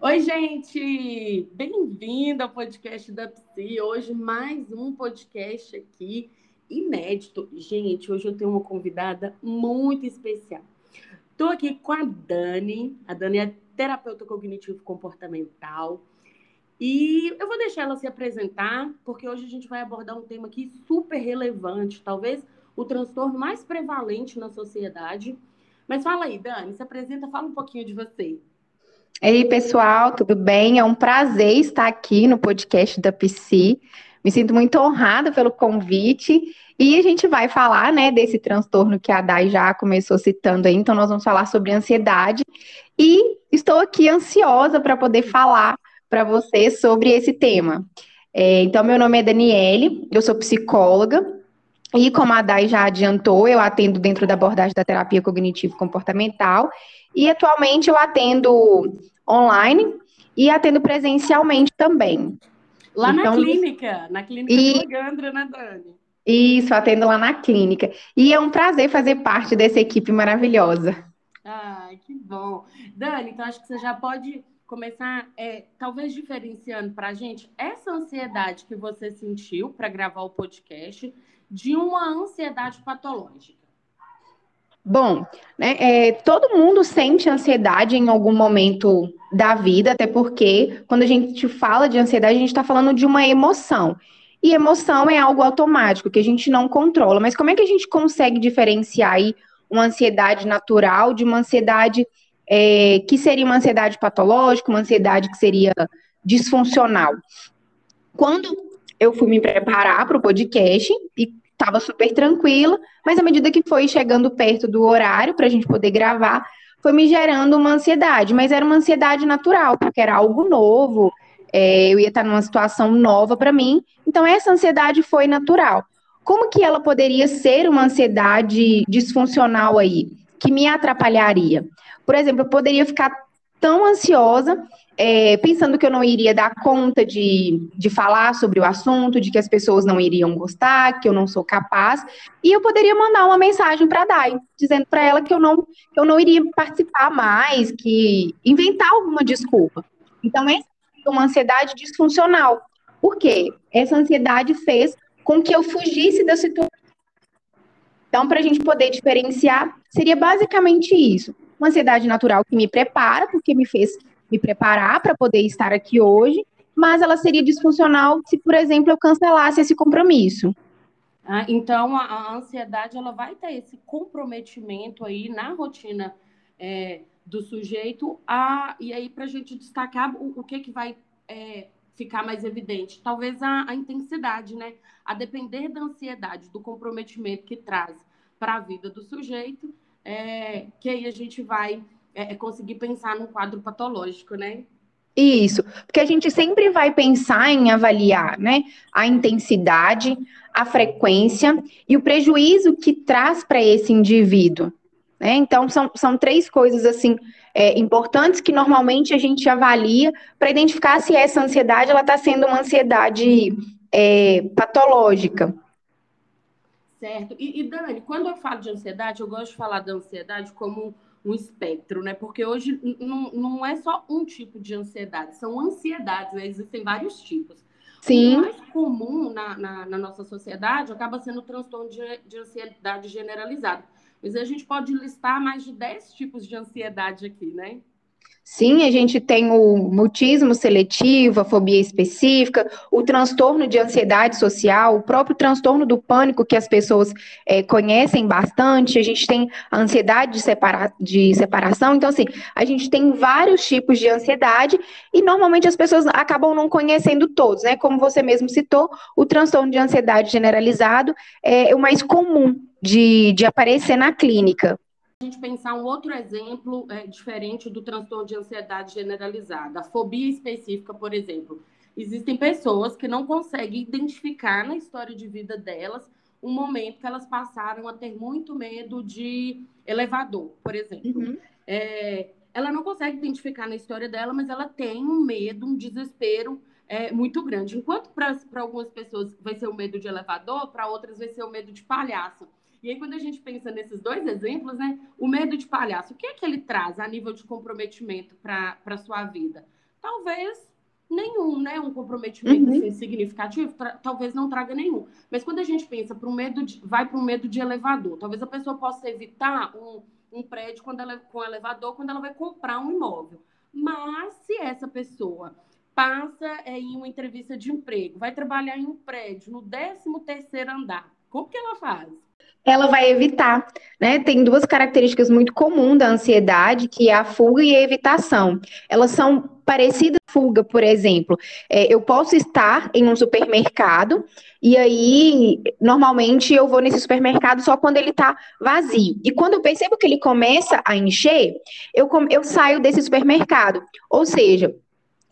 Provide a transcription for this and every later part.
Oi, gente! Bem-vindo ao podcast da Psi. Hoje, mais um podcast aqui inédito. Gente, hoje eu tenho uma convidada muito especial. Estou aqui com a Dani. A Dani é terapeuta cognitivo comportamental. E eu vou deixar ela se apresentar, porque hoje a gente vai abordar um tema aqui super relevante, talvez o transtorno mais prevalente na sociedade. Mas fala aí, Dani, se apresenta, fala um pouquinho de você. Ei, pessoal, tudo bem? É um prazer estar aqui no podcast da PC. Me sinto muito honrada pelo convite. E a gente vai falar, né, desse transtorno que a Dai já começou citando aí. Então, nós vamos falar sobre ansiedade. E estou aqui ansiosa para poder falar para vocês sobre esse tema. É, então, meu nome é Daniele, eu sou psicóloga. E como a Dai já adiantou, eu atendo dentro da abordagem da terapia cognitivo-comportamental. E atualmente eu atendo online e atendo presencialmente também. Lá então, na clínica, na clínica e... de Gandra, né, Dani? Isso, atendo lá na clínica. E é um prazer fazer parte dessa equipe maravilhosa. Ai, que bom. Dani, então acho que você já pode começar, é, talvez diferenciando para a gente essa ansiedade que você sentiu para gravar o podcast de uma ansiedade patológica. Bom, né, é, todo mundo sente ansiedade em algum momento da vida, até porque quando a gente fala de ansiedade, a gente está falando de uma emoção. E emoção é algo automático, que a gente não controla. Mas como é que a gente consegue diferenciar aí uma ansiedade natural de uma ansiedade é, que seria uma ansiedade patológica, uma ansiedade que seria disfuncional? Quando eu fui me preparar para o podcast e estava super tranquila, mas à medida que foi chegando perto do horário para a gente poder gravar, foi me gerando uma ansiedade, mas era uma ansiedade natural, porque era algo novo, é, eu ia estar numa situação nova para mim, então essa ansiedade foi natural. Como que ela poderia ser uma ansiedade disfuncional aí, que me atrapalharia? Por exemplo, eu poderia ficar tão ansiosa é, pensando que eu não iria dar conta de, de falar sobre o assunto, de que as pessoas não iriam gostar, que eu não sou capaz, e eu poderia mandar uma mensagem para a Dai, dizendo para ela que eu não, que eu não iria participar mais, que inventar alguma desculpa. Então, é uma ansiedade disfuncional. Por quê? Essa ansiedade fez com que eu fugisse da situação. Então, para a gente poder diferenciar, seria basicamente isso. Uma ansiedade natural que me prepara, porque me fez me preparar para poder estar aqui hoje, mas ela seria disfuncional se, por exemplo, eu cancelasse esse compromisso. Ah, então, a, a, ansiedade ela vai ter esse comprometimento aí na rotina é, do sujeito, a, e aí para a gente destacar o, o, que, que vai é, ficar mais evidente? Talvez a, a intensidade, né? A depender da ansiedade, do comprometimento que traz para a vida do sujeito, é, que aí a gente vai é, é, conseguir pensar num quadro patológico, né? Isso, porque a gente sempre vai pensar em avaliar, né, a intensidade, a frequência e o prejuízo que traz para esse indivíduo. Né? Então, são, são três coisas, assim, é, importantes que normalmente a gente avalia para identificar se essa ansiedade ela está sendo uma ansiedade é, patológica. Certo. E, e, Dani, quando eu falo de ansiedade, eu gosto de falar da ansiedade como um espectro, né? Porque hoje não, não é só um tipo de ansiedade, são ansiedades, né? Existem vários tipos. Sim. O mais comum na, na, na nossa sociedade acaba sendo o transtorno de, de ansiedade generalizada. Mas a gente pode listar mais de 10 tipos de ansiedade aqui, né? Sim, a gente tem o mutismo seletivo, a fobia específica, o transtorno de ansiedade social, o próprio transtorno do pânico que as pessoas é, conhecem bastante, a gente tem a ansiedade de, separa de separação, então assim, a gente tem vários tipos de ansiedade e normalmente as pessoas acabam não conhecendo todos, né? Como você mesmo citou, o transtorno de ansiedade generalizado é o mais comum de, de aparecer na clínica gente pensar um outro exemplo é, diferente do transtorno de ansiedade generalizada, a fobia específica, por exemplo. Existem pessoas que não conseguem identificar na história de vida delas um momento que elas passaram a ter muito medo de elevador, por exemplo. Uhum. É, ela não consegue identificar na história dela, mas ela tem um medo, um desespero é, muito grande. Enquanto para algumas pessoas vai ser o medo de elevador, para outras vai ser o medo de palhaço. E aí, quando a gente pensa nesses dois exemplos, né? O medo de palhaço, o que é que ele traz a nível de comprometimento para a sua vida? Talvez nenhum, né? Um comprometimento uhum. assim, significativo, talvez não traga nenhum. Mas quando a gente pensa para o medo de, vai para o medo de elevador, talvez a pessoa possa evitar um, um prédio quando ela, com elevador quando ela vai comprar um imóvel. Mas se essa pessoa passa é, em uma entrevista de emprego, vai trabalhar em um prédio no 13 terceiro andar, como que ela faz? Ela vai evitar, né? Tem duas características muito comuns da ansiedade, que é a fuga e a evitação. Elas são parecidas fuga, por exemplo. É, eu posso estar em um supermercado e aí, normalmente, eu vou nesse supermercado só quando ele está vazio. E quando eu percebo que ele começa a encher, eu, eu saio desse supermercado. Ou seja,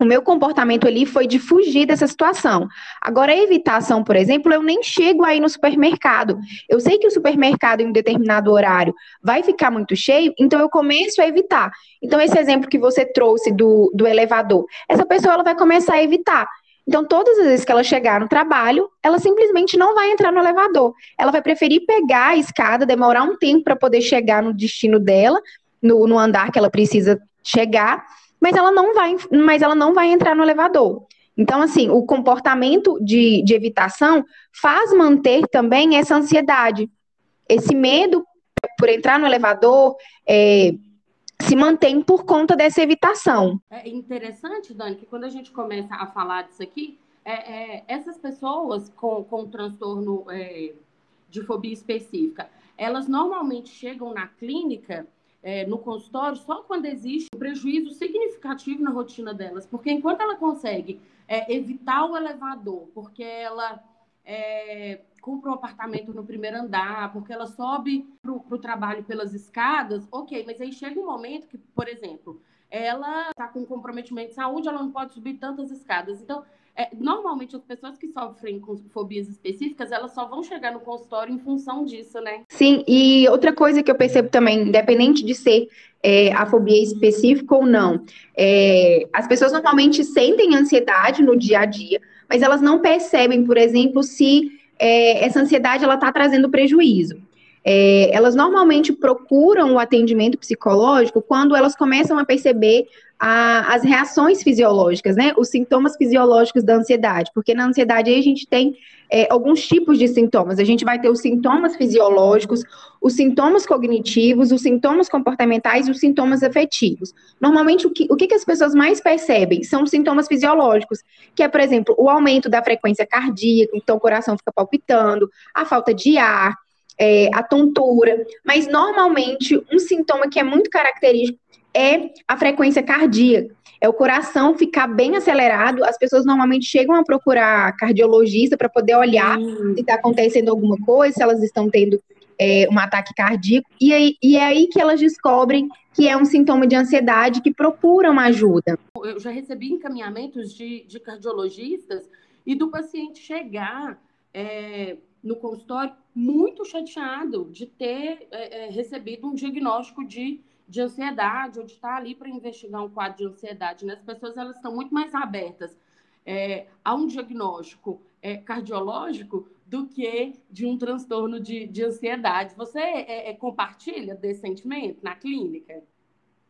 o meu comportamento ali foi de fugir dessa situação. Agora, a evitação, por exemplo, eu nem chego aí no supermercado. Eu sei que o supermercado, em um determinado horário, vai ficar muito cheio, então eu começo a evitar. Então, esse exemplo que você trouxe do, do elevador, essa pessoa ela vai começar a evitar. Então, todas as vezes que ela chegar no trabalho, ela simplesmente não vai entrar no elevador. Ela vai preferir pegar a escada, demorar um tempo para poder chegar no destino dela, no, no andar que ela precisa chegar mas ela não vai, mas ela não vai entrar no elevador. Então, assim, o comportamento de, de evitação faz manter também essa ansiedade. Esse medo por entrar no elevador é, se mantém por conta dessa evitação. É interessante, Dani, que quando a gente começa a falar disso aqui, é, é, essas pessoas com, com transtorno é, de fobia específica, elas normalmente chegam na clínica é, no consultório só quando existe um prejuízo significativo na rotina delas, porque enquanto ela consegue é, evitar o elevador, porque ela é, compra um apartamento no primeiro andar, porque ela sobe para o trabalho pelas escadas, ok, mas aí chega um momento que, por exemplo, ela está com comprometimento de saúde, ela não pode subir tantas escadas. Então, é, normalmente as pessoas que sofrem com fobias específicas, elas só vão chegar no consultório em função disso, né? Sim, e outra coisa que eu percebo também, independente de ser é, a fobia específica ou não, é, as pessoas normalmente sentem ansiedade no dia a dia, mas elas não percebem, por exemplo, se é, essa ansiedade ela está trazendo prejuízo. É, elas normalmente procuram o atendimento psicológico quando elas começam a perceber a, as reações fisiológicas, né? Os sintomas fisiológicos da ansiedade, porque na ansiedade a gente tem é, alguns tipos de sintomas. A gente vai ter os sintomas fisiológicos, os sintomas cognitivos, os sintomas comportamentais e os sintomas afetivos. Normalmente, o que, o que as pessoas mais percebem são os sintomas fisiológicos, que é, por exemplo, o aumento da frequência cardíaca, então o coração fica palpitando, a falta de ar, é, a tontura, mas normalmente um sintoma que é muito característico é a frequência cardíaca. É o coração ficar bem acelerado. As pessoas normalmente chegam a procurar cardiologista para poder olhar se está acontecendo alguma coisa, se elas estão tendo é, um ataque cardíaco. E, aí, e é aí que elas descobrem que é um sintoma de ansiedade que procuram ajuda. Eu já recebi encaminhamentos de, de cardiologistas e do paciente chegar é, no consultório muito chateado de ter é, é recebido um diagnóstico de de ansiedade ou de estar ali para investigar um quadro de ansiedade. Né? As pessoas elas estão muito mais abertas é, a um diagnóstico é, cardiológico do que de um transtorno de, de ansiedade. Você é, é compartilha desse sentimento na clínica?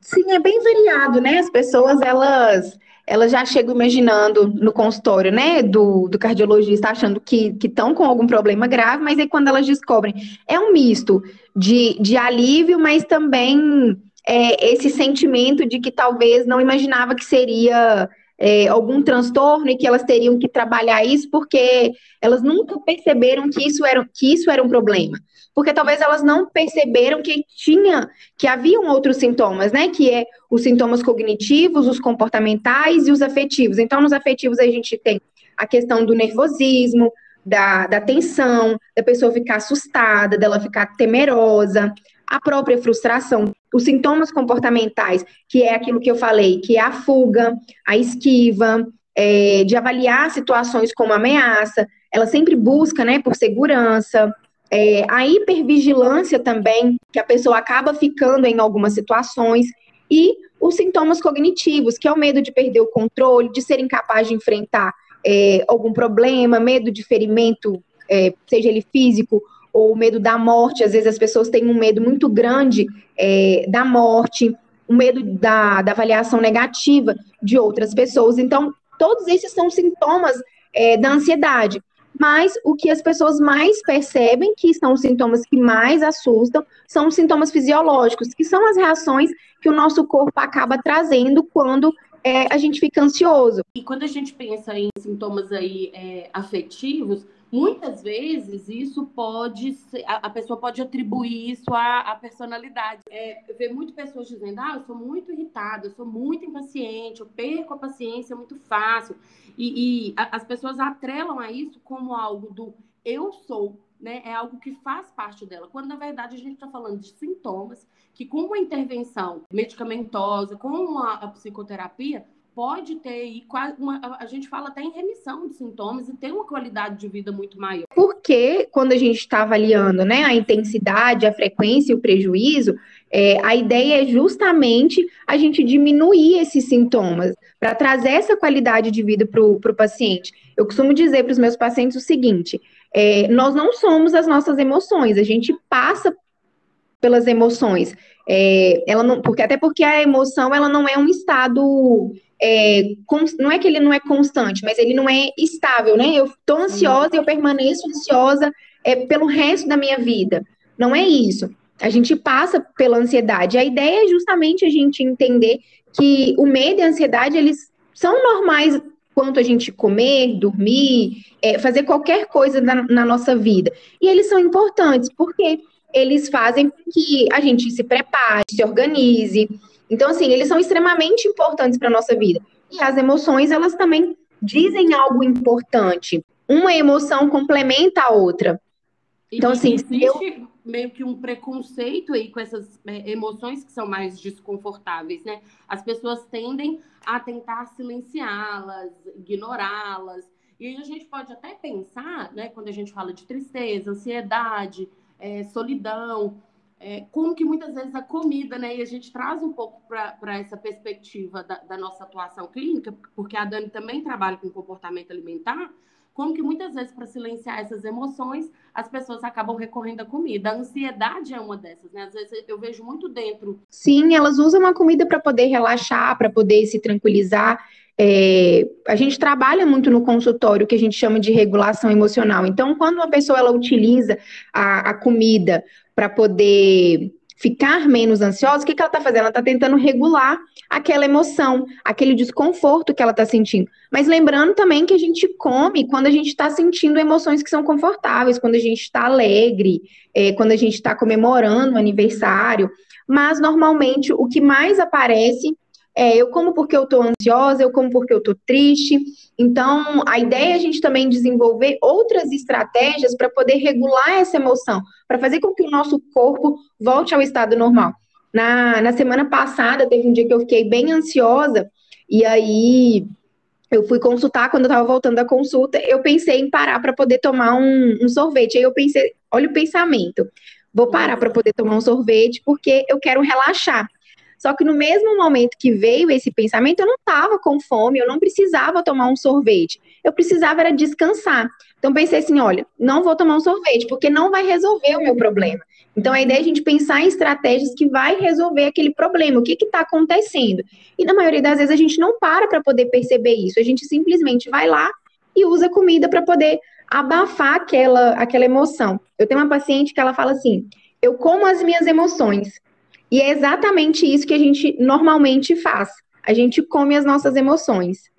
Sim, é bem variado, né? As pessoas, elas, elas já chegam imaginando no consultório, né, do, do cardiologista, achando que estão com algum problema grave, mas aí quando elas descobrem, é um misto de, de alívio, mas também é, esse sentimento de que talvez não imaginava que seria é, algum transtorno e que elas teriam que trabalhar isso porque elas nunca perceberam que isso era, que isso era um problema. Porque talvez elas não perceberam que tinha, que haviam outros sintomas, né? Que é os sintomas cognitivos, os comportamentais e os afetivos. Então, nos afetivos a gente tem a questão do nervosismo, da, da tensão, da pessoa ficar assustada, dela ficar temerosa, a própria frustração, os sintomas comportamentais, que é aquilo que eu falei, que é a fuga, a esquiva, é, de avaliar situações como ameaça, ela sempre busca, né, por segurança, é, a hipervigilância também, que a pessoa acaba ficando em algumas situações, e os sintomas cognitivos, que é o medo de perder o controle, de ser incapaz de enfrentar é, algum problema, medo de ferimento, é, seja ele físico ou medo da morte. Às vezes as pessoas têm um medo muito grande é, da morte, o um medo da, da avaliação negativa de outras pessoas. Então, todos esses são sintomas é, da ansiedade. Mas o que as pessoas mais percebem, que são os sintomas que mais assustam, são os sintomas fisiológicos, que são as reações que o nosso corpo acaba trazendo quando é, a gente fica ansioso. E quando a gente pensa em sintomas aí é, afetivos, muitas vezes isso pode ser, a, pessoa pode atribuir isso à, à personalidade. É, ver muitas pessoas dizendo, ah, eu sou muito irritada, eu sou muito impaciente, eu perco a paciência muito fácil. E, e a, as pessoas atrelam a isso como algo do eu sou, né? É algo que faz parte dela. Quando na verdade a gente está falando de sintomas que com uma intervenção medicamentosa, com a, a psicoterapia, pode ter uma, a gente fala até em remissão de sintomas e ter uma qualidade de vida muito maior. Porque quando a gente está avaliando né, a intensidade, a frequência e o prejuízo, é, a ideia é justamente a gente diminuir esses sintomas para trazer essa qualidade de vida para o paciente. Eu costumo dizer para os meus pacientes o seguinte: é, nós não somos as nossas emoções, a gente passa pelas emoções. É, ela não, porque até porque a emoção ela não é um estado é, não é que ele não é constante, mas ele não é estável, né? Eu estou ansiosa e eu permaneço ansiosa é, pelo resto da minha vida. Não é isso. A gente passa pela ansiedade. A ideia é justamente a gente entender que o medo e a ansiedade, eles são normais quanto a gente comer, dormir, é, fazer qualquer coisa na, na nossa vida. E eles são importantes, porque eles fazem com que a gente se prepare, se organize, então, assim, eles são extremamente importantes para a nossa vida. E as emoções, elas também dizem algo importante. Uma emoção complementa a outra. Então, assim, existe eu... meio que um preconceito aí com essas é, emoções que são mais desconfortáveis, né? As pessoas tendem a tentar silenciá-las, ignorá-las. E a gente pode até pensar, né, quando a gente fala de tristeza, ansiedade, é, solidão, é, como que muitas vezes a comida, né, e a gente traz um pouco para essa perspectiva da, da, nossa atuação clínica, porque a Dani também trabalha com comportamento alimentar, como que muitas vezes para silenciar essas emoções, as pessoas acabam recorrendo à comida. A ansiedade é uma dessas, né? Às vezes eu vejo muito dentro. Sim, elas usam a comida para poder relaxar, para poder se tranquilizar. É, a gente trabalha muito no consultório que a gente chama de regulação emocional. Então, quando uma pessoa ela utiliza a, a comida para poder ficar menos ansiosa, o que, que ela está fazendo? Ela está tentando regular aquela emoção, aquele desconforto que ela está sentindo. Mas lembrando também que a gente come quando a gente está sentindo emoções que são confortáveis, quando a gente está alegre, é, quando a gente está comemorando o aniversário. Mas normalmente o que mais aparece é, eu como porque eu estou ansiosa, eu como porque eu estou triste. Então, a ideia é a gente também desenvolver outras estratégias para poder regular essa emoção, para fazer com que o nosso corpo volte ao estado normal. Na, na semana passada, teve um dia que eu fiquei bem ansiosa, e aí eu fui consultar, quando eu estava voltando da consulta, eu pensei em parar para poder tomar um, um sorvete. Aí eu pensei, olha o pensamento, vou parar para poder tomar um sorvete porque eu quero relaxar. Só que no mesmo momento que veio esse pensamento, eu não estava com fome, eu não precisava tomar um sorvete. Eu precisava era descansar. Então pensei assim, olha, não vou tomar um sorvete, porque não vai resolver o meu problema. Então a ideia é a gente pensar em estratégias que vai resolver aquele problema, o que está acontecendo. E na maioria das vezes a gente não para para poder perceber isso, a gente simplesmente vai lá e usa comida para poder abafar aquela, aquela emoção. Eu tenho uma paciente que ela fala assim: eu como as minhas emoções, e é exatamente isso que a gente normalmente faz. A gente come as nossas emoções.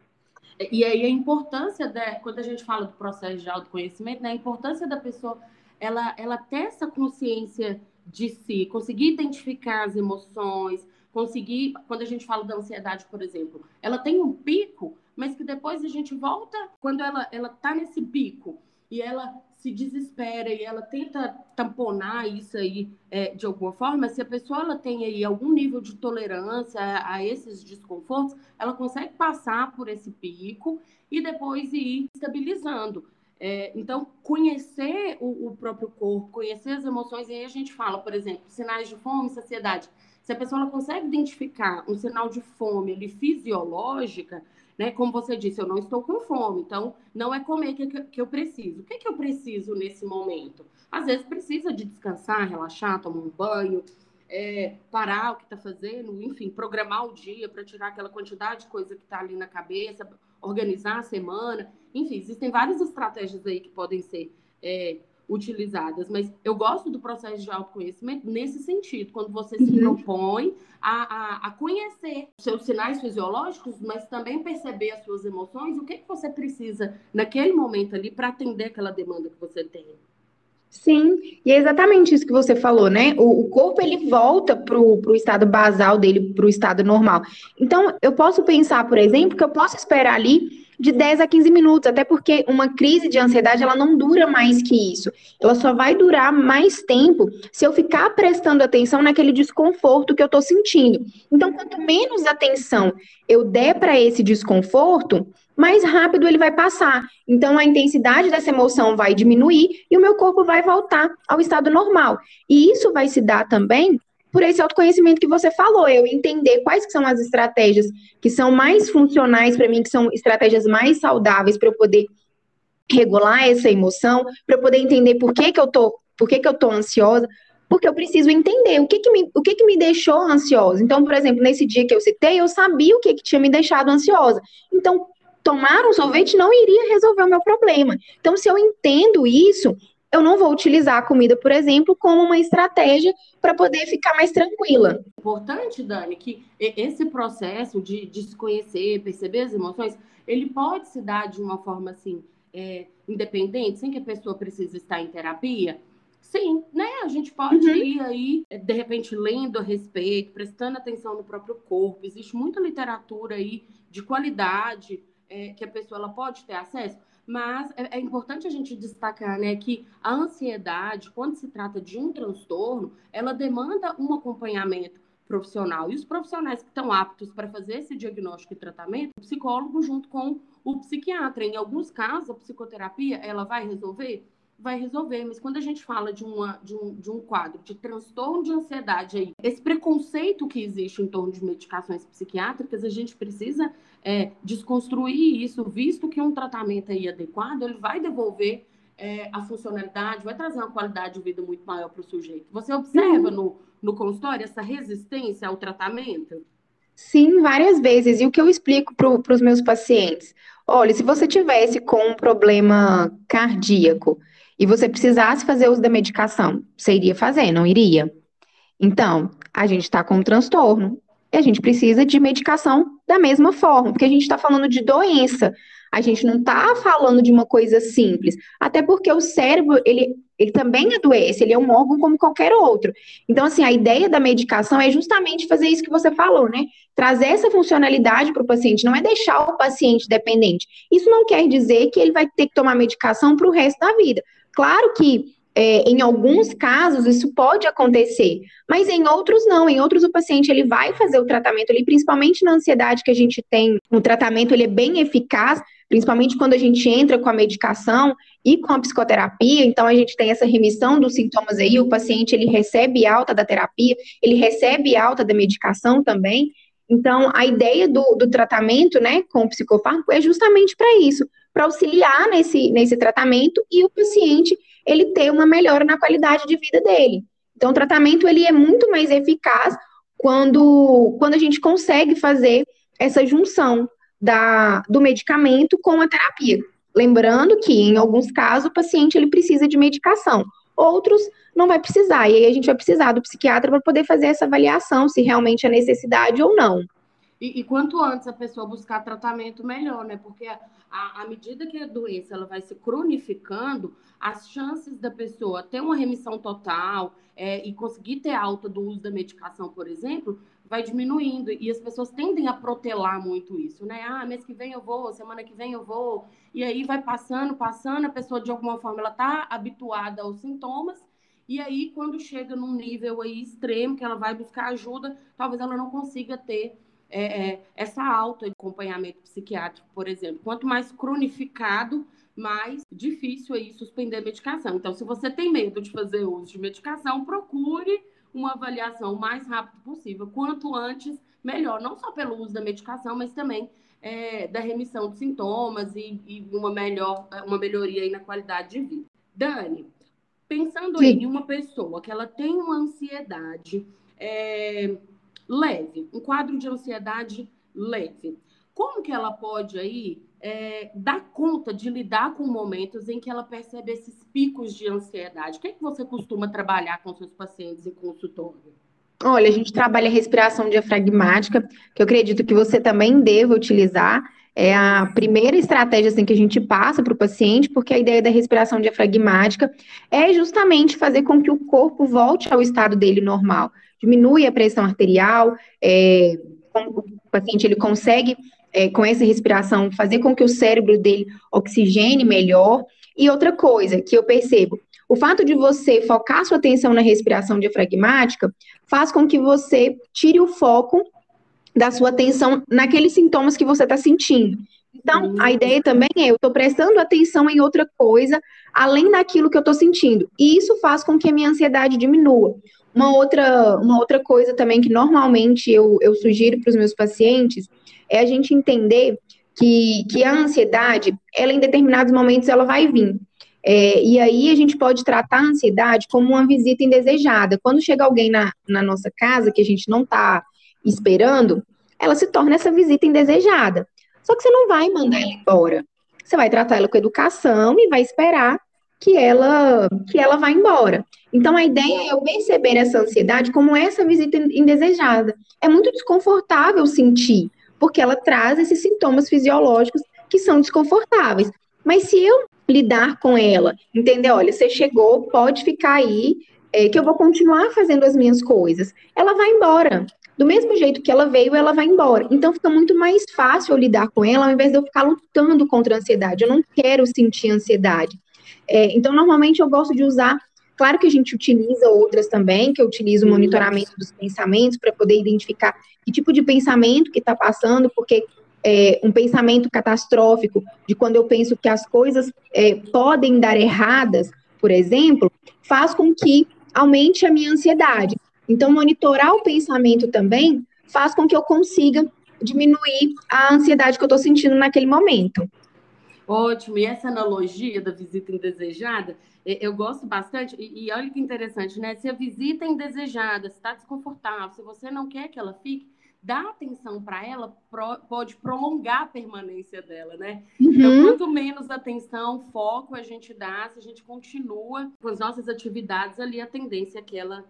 E aí a importância, da, quando a gente fala do processo de autoconhecimento, né, a importância da pessoa ela, ela ter essa consciência de si, conseguir identificar as emoções, conseguir, quando a gente fala da ansiedade, por exemplo, ela tem um pico, mas que depois a gente volta, quando ela ela tá nesse pico e ela se desespera e ela tenta tamponar isso aí é, de alguma forma, se a pessoa ela tem aí algum nível de tolerância a, a, esses desconfortos, ela consegue passar por esse pico e depois ir estabilizando. É, então, conhecer o, o, próprio corpo, conhecer as emoções, e aí a gente fala, por exemplo, sinais de fome, saciedade. Se a pessoa consegue identificar um sinal de fome ali, fisiológica, né? Como você disse, eu não estou com fome, então não é comer que, que eu preciso. O que, que eu preciso nesse momento? Às vezes precisa de descansar, relaxar, tomar um banho, é, parar o que está fazendo, enfim, programar o dia para tirar aquela quantidade de coisa que está ali na cabeça, organizar a semana. Enfim, existem várias estratégias aí que podem ser é, utilizadas, mas eu gosto do processo de autoconhecimento nesse sentido, quando você se uhum. propõe a, a, a, conhecer seus sinais fisiológicos, mas também perceber as suas emoções, o que, que você precisa naquele momento ali para atender aquela demanda que você tem. Sim, e é exatamente isso que você falou, né? O, o corpo ele volta para o estado basal dele, para o estado normal. Então, eu posso pensar, por exemplo, que eu posso esperar ali de 10 a 15 minutos, até porque uma crise de ansiedade ela não dura mais que isso. Ela só vai durar mais tempo se eu ficar prestando atenção naquele desconforto que eu estou sentindo. Então, quanto menos atenção eu der para esse desconforto, mais rápido ele vai passar. Então, a intensidade dessa emoção vai diminuir e o meu corpo vai voltar ao estado normal. E isso vai se dar também por esse autoconhecimento que você falou, eu entender quais são as estratégias que são mais funcionais para mim, que são estratégias mais saudáveis para eu poder regular essa emoção, para eu poder entender por que, que eu tô, por que, que eu tô ansiosa, porque eu preciso entender o que que me, o que que me deixou ansiosa. Então, por exemplo, nesse dia que eu citei, eu sabia o que que tinha me deixado ansiosa. Então, tomar um sorvete não iria resolver o meu problema. Então, se eu entendo isso, eu não vou utilizar a comida, por exemplo, como uma estratégia para poder ficar mais tranquila. Importante, Dani, que esse processo de, de se conhecer, perceber as emoções, ele pode se dar de uma forma assim, é, independente, sem que a pessoa precise estar em terapia. Sim, né? A gente pode uhum. ir aí, de repente, lendo a respeito, prestando atenção no próprio corpo. Existe muita literatura aí de qualidade é, que a pessoa ela pode ter acesso. Mas é, é, importante a gente destacar né, que a ansiedade, quando se trata de um transtorno, ela demanda um acompanhamento profissional. E os profissionais que estão aptos para fazer esse diagnóstico e tratamento, o psicólogo junto com o psiquiatra. Em alguns casos, a psicoterapia ela vai resolver? Vai resolver. Mas quando a gente fala de, uma, de, um, de um quadro de transtorno de ansiedade aí, esse preconceito que existe em torno de medicações psiquiátricas, a gente precisa é, desconstruir isso, visto que um tratamento aí adequado, ele vai devolver é, a funcionalidade, vai trazer uma qualidade de vida muito maior para o sujeito. Você observa uhum. no, no consultório essa resistência ao tratamento? Sim, várias vezes. E o que eu explico para os meus pacientes? Olha, se você tivesse com um problema cardíaco, e você precisasse fazer uso da medicação, você iria fazer, não iria? Então, a gente está com um transtorno e a gente precisa de medicação da mesma forma, porque a gente está falando de doença. A gente não está falando de uma coisa simples, até porque o cérebro, ele, ele também adoece, ele é um órgão como qualquer outro. Então, assim, a ideia da medicação é justamente fazer isso que você falou, né? Trazer essa funcionalidade para o paciente, não é deixar o paciente dependente. Isso não quer dizer que ele vai ter que tomar medicação para o resto da vida. Claro que é, em alguns casos isso pode acontecer, mas em outros não. Em outros o paciente ele vai fazer o tratamento ali, principalmente na ansiedade que a gente tem. O tratamento ele é bem eficaz, principalmente quando a gente entra com a medicação e com a psicoterapia. Então a gente tem essa remissão dos sintomas aí. O paciente ele recebe alta da terapia, ele recebe alta da medicação também. Então a ideia do, do tratamento, né, com o psicofármaco é justamente para isso, para auxiliar nesse, nesse tratamento e o paciente ele ter uma melhora na qualidade de vida dele. Então, o tratamento ele é muito mais eficaz quando, quando a gente consegue fazer essa junção da, do medicamento com a terapia. Lembrando que, em alguns casos, o paciente ele precisa de medicação, outros não vai precisar. E aí a gente vai precisar do psiquiatra para poder fazer essa avaliação se realmente é necessidade ou não. E, e, quanto antes a pessoa buscar tratamento, melhor, né? Porque à medida que a doença ela vai se cronificando, as chances da pessoa ter uma remissão total é, e conseguir ter alta do uso da medicação, por exemplo, vai diminuindo. E as pessoas tendem a protelar muito isso, né? Ah, mês que vem eu vou, semana que vem eu vou. E aí vai passando, passando, a pessoa de alguma forma ela tá habituada aos sintomas. E aí, quando chega num nível aí extremo, que ela vai buscar ajuda, talvez ela não consiga ter é, é, essa alta de acompanhamento psiquiátrico, por exemplo. Quanto mais cronificado, mais difícil aí suspender a medicação. Então, se você tem medo de fazer uso de medicação, procure uma avaliação o mais rápido possível. Quanto antes, melhor. Não só pelo uso da medicação, mas também é, da remissão de sintomas e, e, uma, melhor, uma melhoria na qualidade de vida. Dani, pensando Sim. em uma pessoa que ela tem uma ansiedade é, leve, um quadro de ansiedade leve, como que ela pode aí é, dar conta de lidar com momentos em que ela percebe esses picos de ansiedade? O que, é que você costuma trabalhar com seus pacientes em consultório? Olha, a gente trabalha respiração diafragmática, que eu acredito que você também deva utilizar. É a primeira estratégia assim, que a gente passa para o paciente, porque a ideia da respiração diafragmática é justamente fazer com que o corpo volte ao estado dele normal. Diminui a pressão arterial, é, o paciente ele consegue, é, com essa respiração, fazer com que o cérebro dele oxigene melhor. E outra coisa que eu percebo, o fato de você focar sua atenção na respiração diafragmática faz com que você tire o foco da sua atenção naqueles sintomas que você está sentindo. Então, a ideia também é, eu estou prestando atenção em outra coisa, além daquilo que eu estou sentindo. E isso faz com que a minha ansiedade diminua. Uma outra, uma outra coisa também que normalmente eu, eu sugiro para os meus pacientes é a gente entender que, que a ansiedade, ela em determinados momentos, ela vai vir. É, e aí a gente pode tratar a ansiedade como uma visita indesejada. Quando chega alguém na, na nossa casa que a gente não está esperando, ela se torna essa visita indesejada. Só que você não vai mandar ela embora. Você vai tratar ela com educação e vai esperar que ela que ela vá embora. Então a ideia é eu perceber essa ansiedade como essa visita indesejada. É muito desconfortável sentir, porque ela traz esses sintomas fisiológicos que são desconfortáveis. Mas se eu lidar com ela, entender? Olha, você chegou, pode ficar aí, é, que eu vou continuar fazendo as minhas coisas. Ela vai embora. Do mesmo jeito que ela veio, ela vai embora. Então fica muito mais fácil eu lidar com ela, ao invés de eu ficar lutando contra a ansiedade. Eu não quero sentir ansiedade. É, então, normalmente eu gosto de usar. Claro que a gente utiliza outras também, que eu utilizo o monitoramento dos pensamentos para poder identificar que tipo de pensamento que está passando, porque é, um pensamento catastrófico, de quando eu penso que as coisas é, podem dar erradas, por exemplo, faz com que aumente a minha ansiedade. Então, monitorar o pensamento também faz com que eu consiga diminuir a ansiedade que eu estou sentindo naquele momento. Ótimo, e essa analogia da visita indesejada, eu gosto bastante, e, e olha que interessante, né? Se a visita é indesejada, se está desconfortável, se você não quer que ela fique, dar atenção para ela pro, pode prolongar a permanência dela, né? Então, uhum. Então, quanto menos atenção, foco a gente dá, se a gente continua com as nossas atividades ali, a tendência é que ela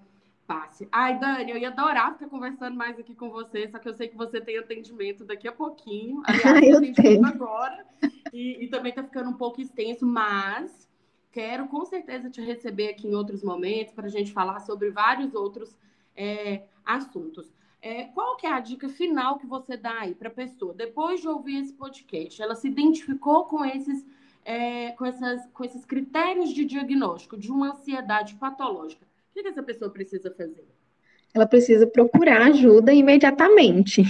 passe. Ai, Dani, eu ia adorar ficar conversando mais aqui com você, só que eu sei que você tem atendimento daqui a pouquinho. Aliás, eu atendimento agora. E, e também está ficando um pouco extenso, mas quero com certeza te receber aqui em outros momentos para a gente falar sobre vários outros é, assuntos. É, qual que é a dica final que você dá aí para a pessoa? Depois de ouvir esse podcast, ela se identificou com esses, é, com, essas, com esses critérios de diagnóstico de uma ansiedade patológica. O que, que essa pessoa precisa fazer? Ela precisa procurar ajuda imediatamente.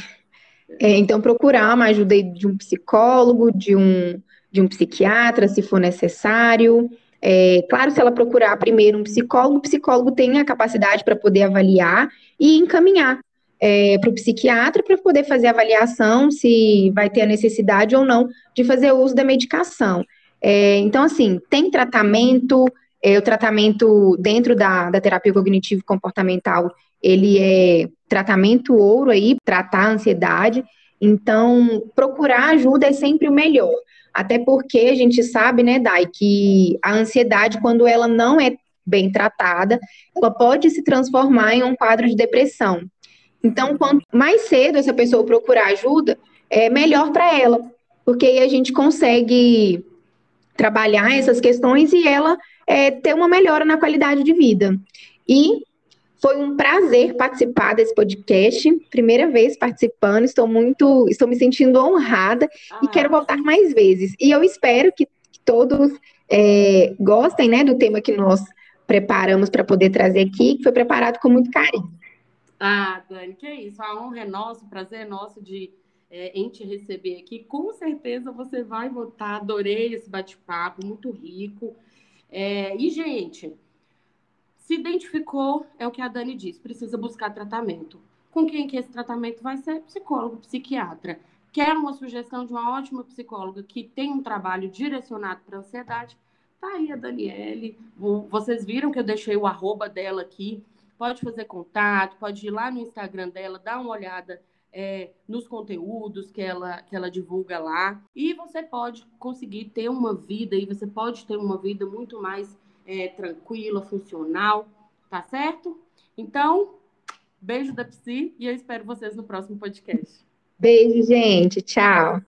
É, então, procurar uma ajuda de um psicólogo, de um, de um psiquiatra, se for necessário. É, claro, se ela procurar primeiro um psicólogo, o psicólogo tem a capacidade para poder avaliar e encaminhar é, para o psiquiatra para poder fazer a avaliação se vai ter a necessidade ou não de fazer uso da medicação. É, então, assim, tem tratamento, é, o tratamento dentro da, da terapia cognitivo-comportamental, ele é tratamento ouro aí, tratar a ansiedade, então, procurar ajuda é sempre o melhor. Até porque a gente sabe, né, Dai, que a ansiedade, quando ela não é bem tratada, ela pode se transformar em um quadro de depressão. Então, quanto mais cedo essa pessoa procurar ajuda, é melhor para ela, porque aí a gente consegue trabalhar essas questões e ela é, ter uma melhora na qualidade de vida. E foi um prazer participar desse podcast, primeira vez participando, estou muito, estou me sentindo honrada ah, e quero voltar mais vezes. E eu espero que, que todos é, gostem, né, do tema que nós preparamos para poder trazer aqui, que foi preparado com muito carinho. Ah, Dani, que é isso. A honra é nossa, o prazer é nosso de é, em te receber aqui. Com certeza você vai votar. Adorei esse bate-papo, muito rico. É, e, gente, Se identificou, é o que a Dani disse, precisa buscar tratamento. Com quem que esse tratamento vai ser? Psicólogo, psiquiatra. Quer uma sugestão de uma ótima psicóloga que tem um trabalho direcionado para ansiedade? Tá aí a Daniele. Vocês viram que eu deixei o arroba dela aqui. Pode fazer contato, pode ir lá no Instagram dela, dar uma olhada é, nos conteúdos que ela, que ela divulga lá. E você pode conseguir ter uma vida e você pode ter uma vida muito mais é, tranquila, funcional, tá certo? Então, beijo da Psi e eu espero vocês no próximo podcast. Beijo, gente. Tchau.